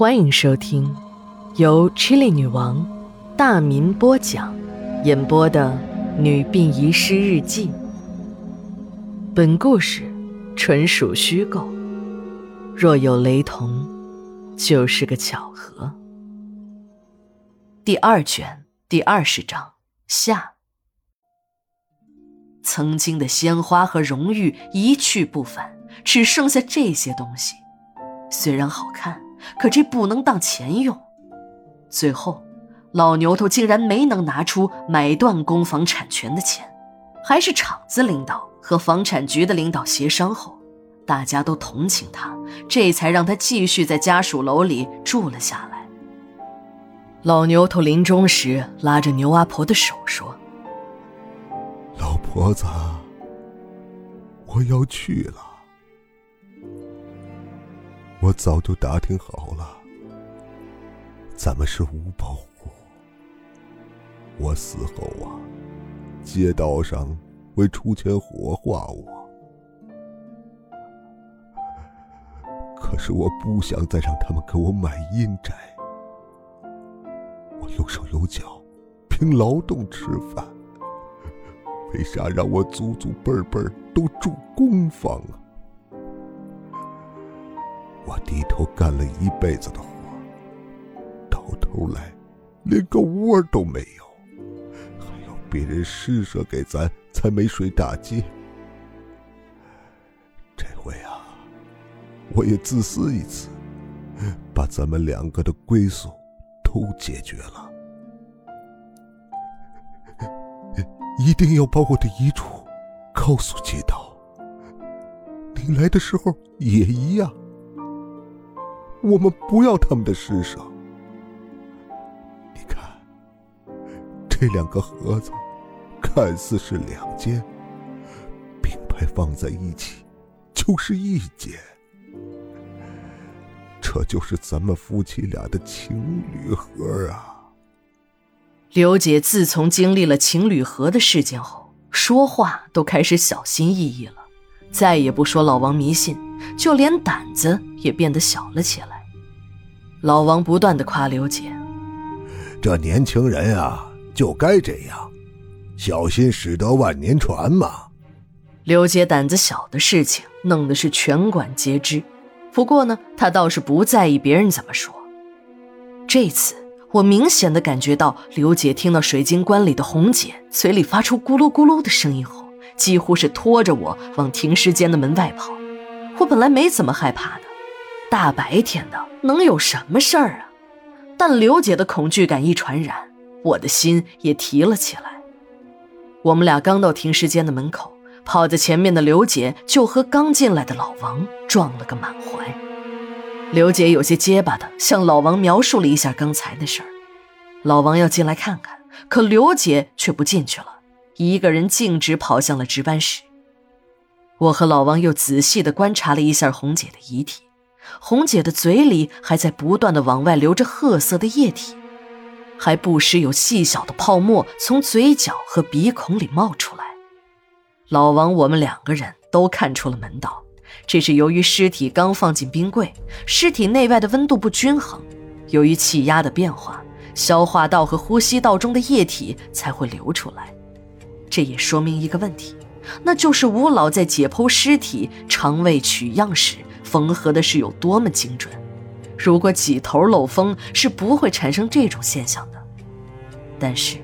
欢迎收听由 Chili 女王大民播讲、演播的《女病遗失日记》。本故事纯属虚构，若有雷同，就是个巧合。第二卷第二十章下。曾经的鲜花和荣誉一去不返，只剩下这些东西。虽然好看，可这不能当钱用。最后，老牛头竟然没能拿出买断公房产权的钱，还是厂子领导和房产局的领导协商后，大家都同情他，这才让他继续在家属楼里住了下来。老牛头临终时拉着牛阿婆的手说。老婆子，我要去了。我早就打听好了，咱们是无保户。我死后啊，街道上会出钱火化我。可是我不想再让他们给我买阴宅。我有手有脚，凭劳动吃饭。为啥让我祖祖辈辈都住公房啊？我低头干了一辈子的活，到头来连个窝都没有，还要别人施舍给咱才没睡大街。这回啊，我也自私一次，把咱们两个的归宿都解决了。一定要把我的遗嘱告诉街道。你来的时候也一样。我们不要他们的尸首。你看，这两个盒子看似是两间，并排放在一起就是一间。这就是咱们夫妻俩的情侣盒啊。刘姐自从经历了情侣盒的事件后，说话都开始小心翼翼了，再也不说老王迷信，就连胆子也变得小了起来。老王不断的夸刘姐：“这年轻人啊，就该这样，小心驶得万年船嘛。”刘姐胆子小的事情弄得是全馆皆知，不过呢，她倒是不在意别人怎么说。这次。我明显的感觉到，刘姐听到水晶棺里的红姐嘴里发出咕噜咕噜的声音后，几乎是拖着我往停尸间的门外跑。我本来没怎么害怕的，大白天的能有什么事儿啊？但刘姐的恐惧感一传染，我的心也提了起来。我们俩刚到停尸间的门口，跑在前面的刘姐就和刚进来的老王撞了个满怀。刘姐有些结巴的向老王描述了一下刚才的事儿，老王要进来看看，可刘姐却不进去了，一个人径直跑向了值班室。我和老王又仔细的观察了一下红姐的遗体，红姐的嘴里还在不断的往外流着褐色的液体，还不时有细小的泡沫从嘴角和鼻孔里冒出来。老王，我们两个人都看出了门道。这是由于尸体刚放进冰柜，尸体内外的温度不均衡，由于气压的变化，消化道和呼吸道中的液体才会流出来。这也说明一个问题，那就是吴老在解剖尸体、肠胃取样时缝合的是有多么精准。如果几头漏风，是不会产生这种现象的。但是，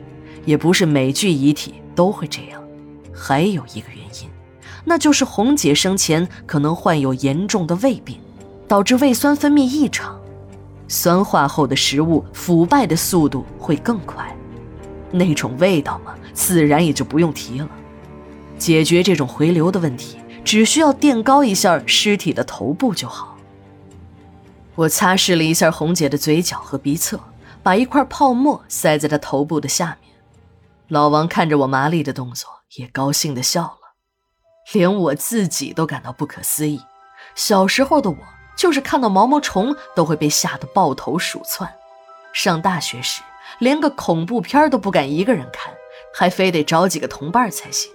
也不是每具遗体都会这样，还有一个原因。那就是红姐生前可能患有严重的胃病，导致胃酸分泌异常，酸化后的食物腐败的速度会更快，那种味道嘛，自然也就不用提了。解决这种回流的问题，只需要垫高一下尸体的头部就好。我擦拭了一下红姐的嘴角和鼻侧，把一块泡沫塞在她头部的下面。老王看着我麻利的动作，也高兴地笑了。连我自己都感到不可思议。小时候的我，就是看到毛毛虫都会被吓得抱头鼠窜；上大学时，连个恐怖片都不敢一个人看，还非得找几个同伴才行。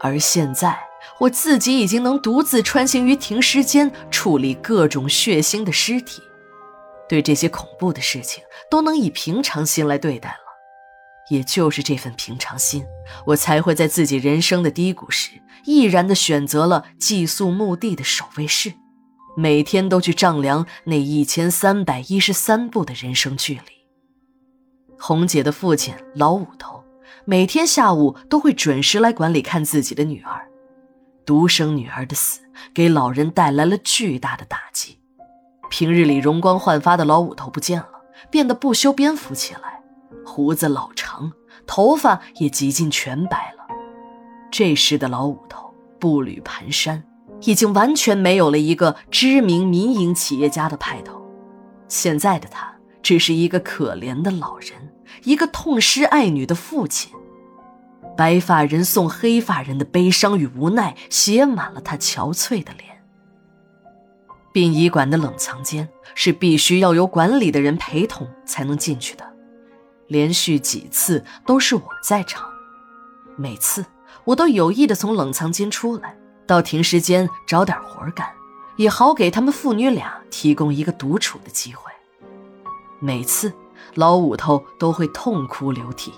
而现在，我自己已经能独自穿行于停尸间，处理各种血腥的尸体。对这些恐怖的事情都能以平常心来对待了。也就是这份平常心，我才会在自己人生的低谷时，毅然的选择了寄宿墓地的守卫室，每天都去丈量那一千三百一十三步的人生距离。红姐的父亲老五头，每天下午都会准时来管理看自己的女儿。独生女儿的死，给老人带来了巨大的打击。平日里容光焕发的老五头不见了，变得不修边幅起来。胡子老长，头发也几近全白了。这时的老五头步履蹒跚，已经完全没有了一个知名民营企业家的派头。现在的他只是一个可怜的老人，一个痛失爱女的父亲。白发人送黑发人的悲伤与无奈，写满了他憔悴的脸。殡仪馆的冷藏间是必须要有管理的人陪同才能进去的。连续几次都是我在场，每次我都有意的从冷藏间出来，到停尸间找点活干，也好给他们父女俩提供一个独处的机会。每次老五头都会痛哭流涕，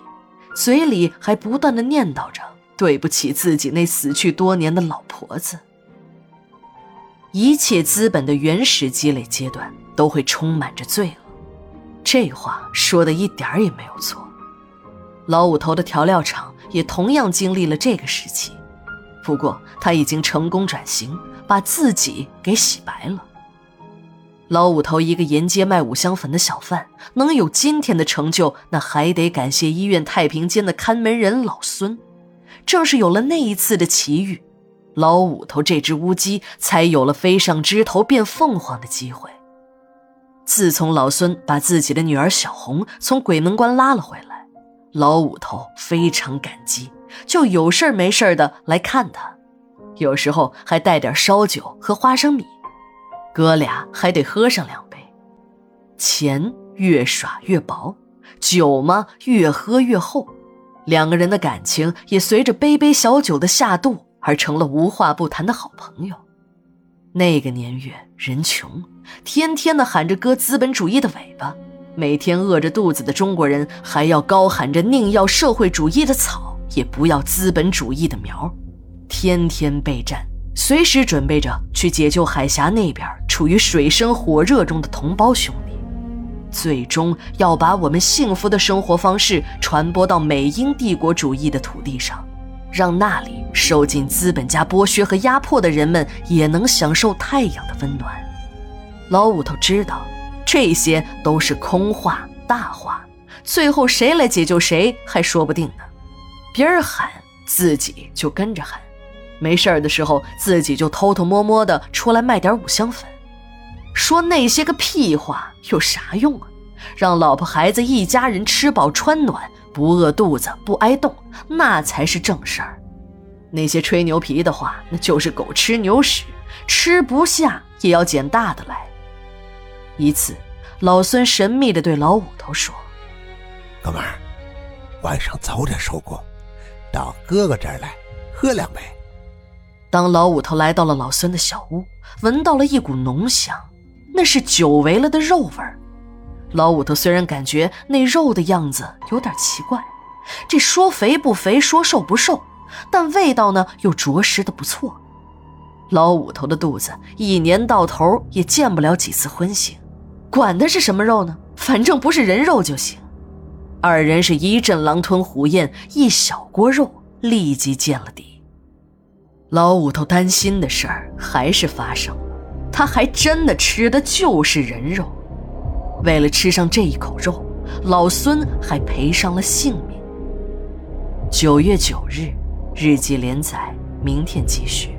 嘴里还不断的念叨着对不起自己那死去多年的老婆子。一切资本的原始积累阶段都会充满着罪恶。这话说的一点儿也没有错，老五头的调料厂也同样经历了这个时期，不过他已经成功转型，把自己给洗白了。老五头一个沿街卖五香粉的小贩，能有今天的成就，那还得感谢医院太平间的看门人老孙。正是有了那一次的奇遇，老五头这只乌鸡才有了飞上枝头变凤凰的机会。自从老孙把自己的女儿小红从鬼门关拉了回来，老五头非常感激，就有事没事的来看她，有时候还带点烧酒和花生米，哥俩还得喝上两杯。钱越耍越薄，酒嘛越喝越厚，两个人的感情也随着杯杯小酒的下肚而成了无话不谈的好朋友。那个年月，人穷，天天的喊着割资本主义的尾巴，每天饿着肚子的中国人还要高喊着宁要社会主义的草，也不要资本主义的苗，天天备战，随时准备着去解救海峡那边处于水深火热中的同胞兄弟，最终要把我们幸福的生活方式传播到美英帝国主义的土地上。让那里受尽资本家剥削和压迫的人们也能享受太阳的温暖。老五头知道，这些都是空话大话，最后谁来解救谁还说不定呢。别人喊，自己就跟着喊；没事儿的时候，自己就偷偷摸摸的出来卖点五香粉。说那些个屁话有啥用啊？让老婆孩子一家人吃饱穿暖。不饿肚子，不挨冻，那才是正事儿。那些吹牛皮的话，那就是狗吃牛屎，吃不下也要捡大的来。一次，老孙神秘地对老五头说：“哥们儿，晚上早点收工，到哥哥这儿来喝两杯。”当老五头来到了老孙的小屋，闻到了一股浓香，那是久违了的肉味儿。老五头虽然感觉那肉的样子有点奇怪，这说肥不肥，说瘦不瘦，但味道呢又着实的不错。老五头的肚子一年到头也见不了几次荤腥，管它是什么肉呢，反正不是人肉就行。二人是一阵狼吞虎咽，一小锅肉立即见了底。老五头担心的事儿还是发生了，他还真的吃的就是人肉。为了吃上这一口肉，老孙还赔上了性命。九月九日，日记连载，明天继续。